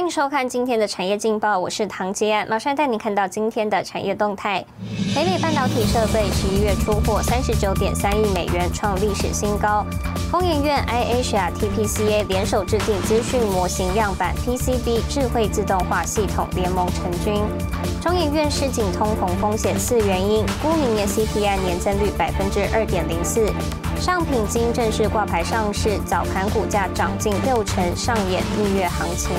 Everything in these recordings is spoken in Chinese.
欢迎收看今天的产业劲报，我是唐杰，马上带你看到今天的产业动态。北美半导体设备十一月出货三十九点三亿美元，创历史新高。工研院 iAsia TPCA 联手制定资讯模型样板 PCB 智慧自动化系统联盟成军。中研院市井通膨风险四原因，估明年 CPI 年增率百分之二点零四。上品金正式挂牌上市，早盘股价涨近六成，上演蜜月行情。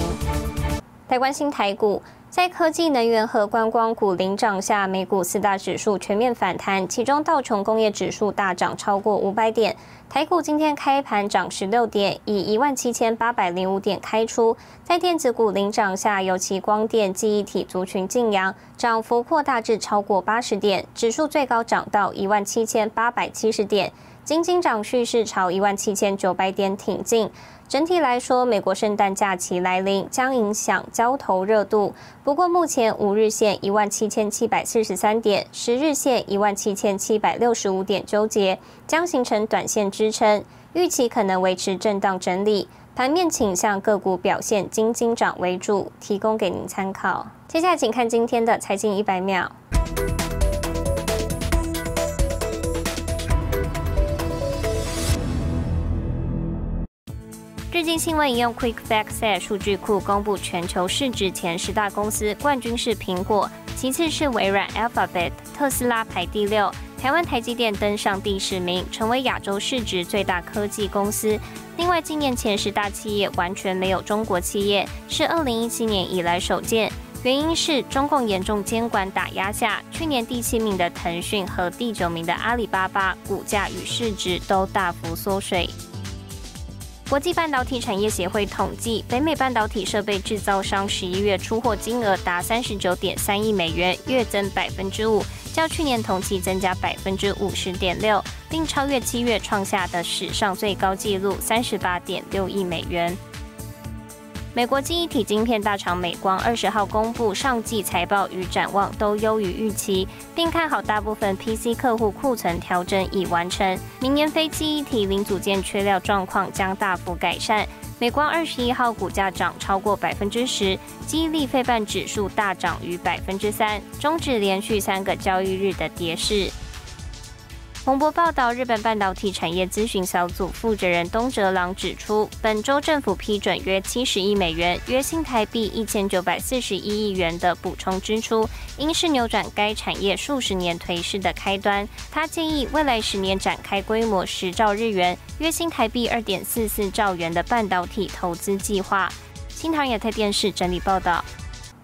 台关心台股，在科技、能源和观光股领涨下，美股四大指数全面反弹，其中道琼工业指数大涨超过五百点。台股今天开盘涨十六点，以一万七千八百零五点开出。在电子股领涨下，尤其光电、记忆体族群劲扬，涨幅扩大至超过八十点，指数最高涨到一万七千八百七十点。金金涨蓄势朝一万七千九百点挺进。整体来说，美国圣诞假期来临将影响交投热度。不过，目前五日线一万七千七百四十三点，十日线一万七千七百六十五点纠结，将形成短线支撑，预期可能维持震荡整理。盘面倾向个股表现，金金涨为主，提供给您参考。接下来，请看今天的财经一百秒。经新闻引用 QuickFactSet 数据库公布全球市值前十大公司，冠军是苹果，其次是微软 Alphabet，特斯拉排第六。台湾台积电登上第十名，成为亚洲市值最大科技公司。另外，今年前十大企业完全没有中国企业，是二零一七年以来首见。原因是中共严重监管打压下，去年第七名的腾讯和第九名的阿里巴巴股价与市值都大幅缩水。国际半导体产业协会统计，北美半导体设备制造商十一月出货金额达三十九点三亿美元，月增百分之五，较去年同期增加百分之五十点六，并超越七月创下的史上最高纪录三十八点六亿美元。美国记忆体晶片大厂美光二十号公布上季财报与展望都优于预期，并看好大部分 PC 客户库存调整已完成，明年非记忆体零组件缺料状况将大幅改善。美光二十一号股价涨超过百分之十，记忆力费半指数大涨逾百分之三，终止连续三个交易日的跌势。彭博报道，日本半导体产业咨询小组负责人东哲郎指出，本周政府批准约七十亿美元（约新台币一千九百四十一亿元）的补充支出，应是扭转该产业数十年颓势的开端。他建议未来十年展开规模十兆日元（约新台币二点四四兆元）的半导体投资计划。新唐亚太电视整理报道。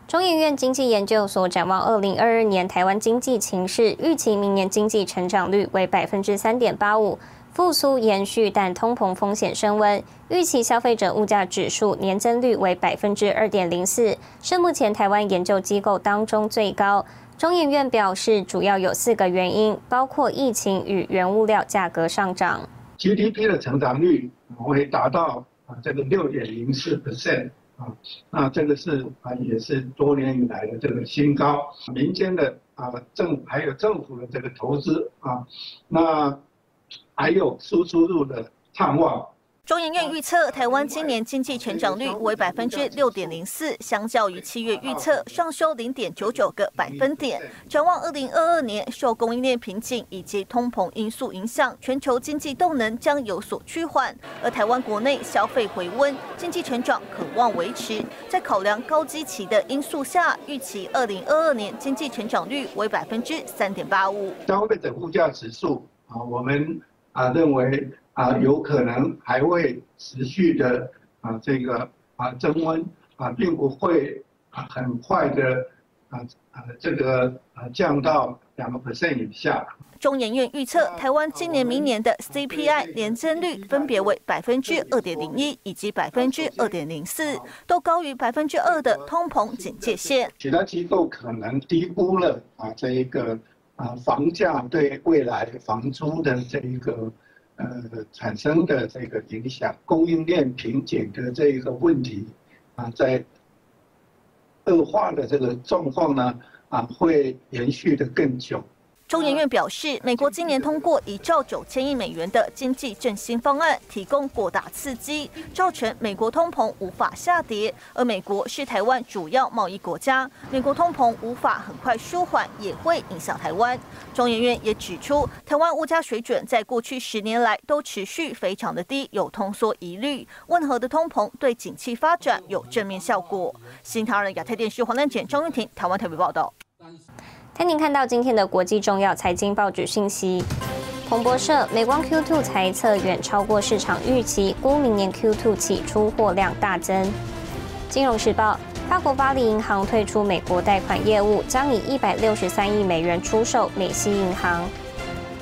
中研院经济研究所展望二零二二年台湾经济情势，预期明年经济成长率为百分之三点八五，复苏延续，但通膨风险升温。预期消费者物价指数年增率为百分之二点零四，是目前台湾研究机构当中最高。中研院表示，主要有四个原因，包括疫情与原物料价格上涨。GDP 的成长率会达到啊这个六点零四 percent。啊，那这个是啊，也是多年以来的这个新高。民间的啊政还有政府的这个投资啊，那还有输出入的畅旺。中研院预测，台湾今年经济成长率为百分之六点零四，相较于七月预测上修零点九九个百分点。展望二零二二年，受供应链瓶颈以及通膨因素影响，全球经济动能将有所趋缓，而台湾国内消费回温，经济成长可望维持。在考量高基期的因素下，预期二零二二年经济成长率为百分之三点八五。消费者物价指数啊，我们啊认为。啊，有可能还会持续的啊，这个啊增温啊，并不会啊很快的啊啊这个啊降到两个 percent 以下。中研院预测，台湾今年、明年的 CPI 年增率分别为百分之二点零一以及百分之二点零四，都高于百分之二的通膨警戒线。其他机构可能低估了啊这一个啊房价对未来房租的这一个。呃，产生的这个影响，供应链瓶颈的这一个问题，啊，在恶化的这个状况呢，啊，会延续的更久。中研院表示，美国今年通过一兆九千亿美元的经济振兴方案，提供过大刺激，造成美国通膨无法下跌。而美国是台湾主要贸易国家，美国通膨无法很快舒缓，也会影响台湾。中研院也指出，台湾物价水准在过去十年来都持续非常的低，有通缩疑虑。温和的通膨对景气发展有正面效果。新唐人亚太电视黄丹简、张玉婷，台湾特别报道。带您看到今天的国际重要财经报纸信息。彭博社，美光 Q2 财测远超过市场预期，估明年 Q2 起出货量大增。金融时报，法国巴黎银行退出美国贷款业务，将以一百六十三亿美元出售美西银行。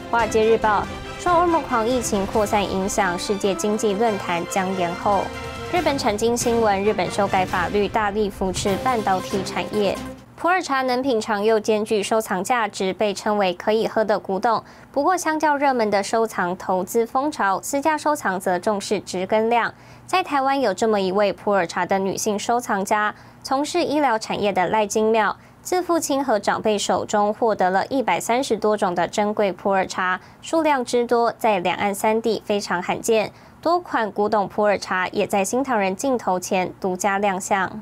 华尔街日报，受欧盟狂疫情扩散影响，世界经济论坛将延后。日本产经新闻，日本修改法律，大力扶持半导体产业。普洱茶能品尝又兼具收藏价值，被称为可以喝的古董。不过，相较热门的收藏投资风潮，私家收藏则重视值跟量。在台湾有这么一位普洱茶的女性收藏家，从事医疗产业的赖金妙，自父亲和长辈手中获得了一百三十多种的珍贵普洱茶，数量之多，在两岸三地非常罕见。多款古董普洱茶也在新唐人镜头前独家亮相。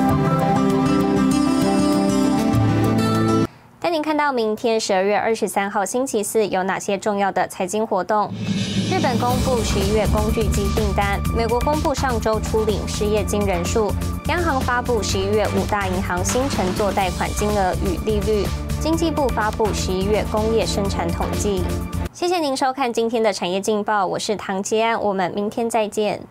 您看到明天十二月二十三号星期四有哪些重要的财经活动？日本公布十一月工具机订单，美国公布上周初领失业金人数，央行发布十一月五大银行新乘坐贷款金额与利率，经济部发布十一月工业生产统计。谢谢您收看今天的产业劲报，我是唐吉安，我们明天再见。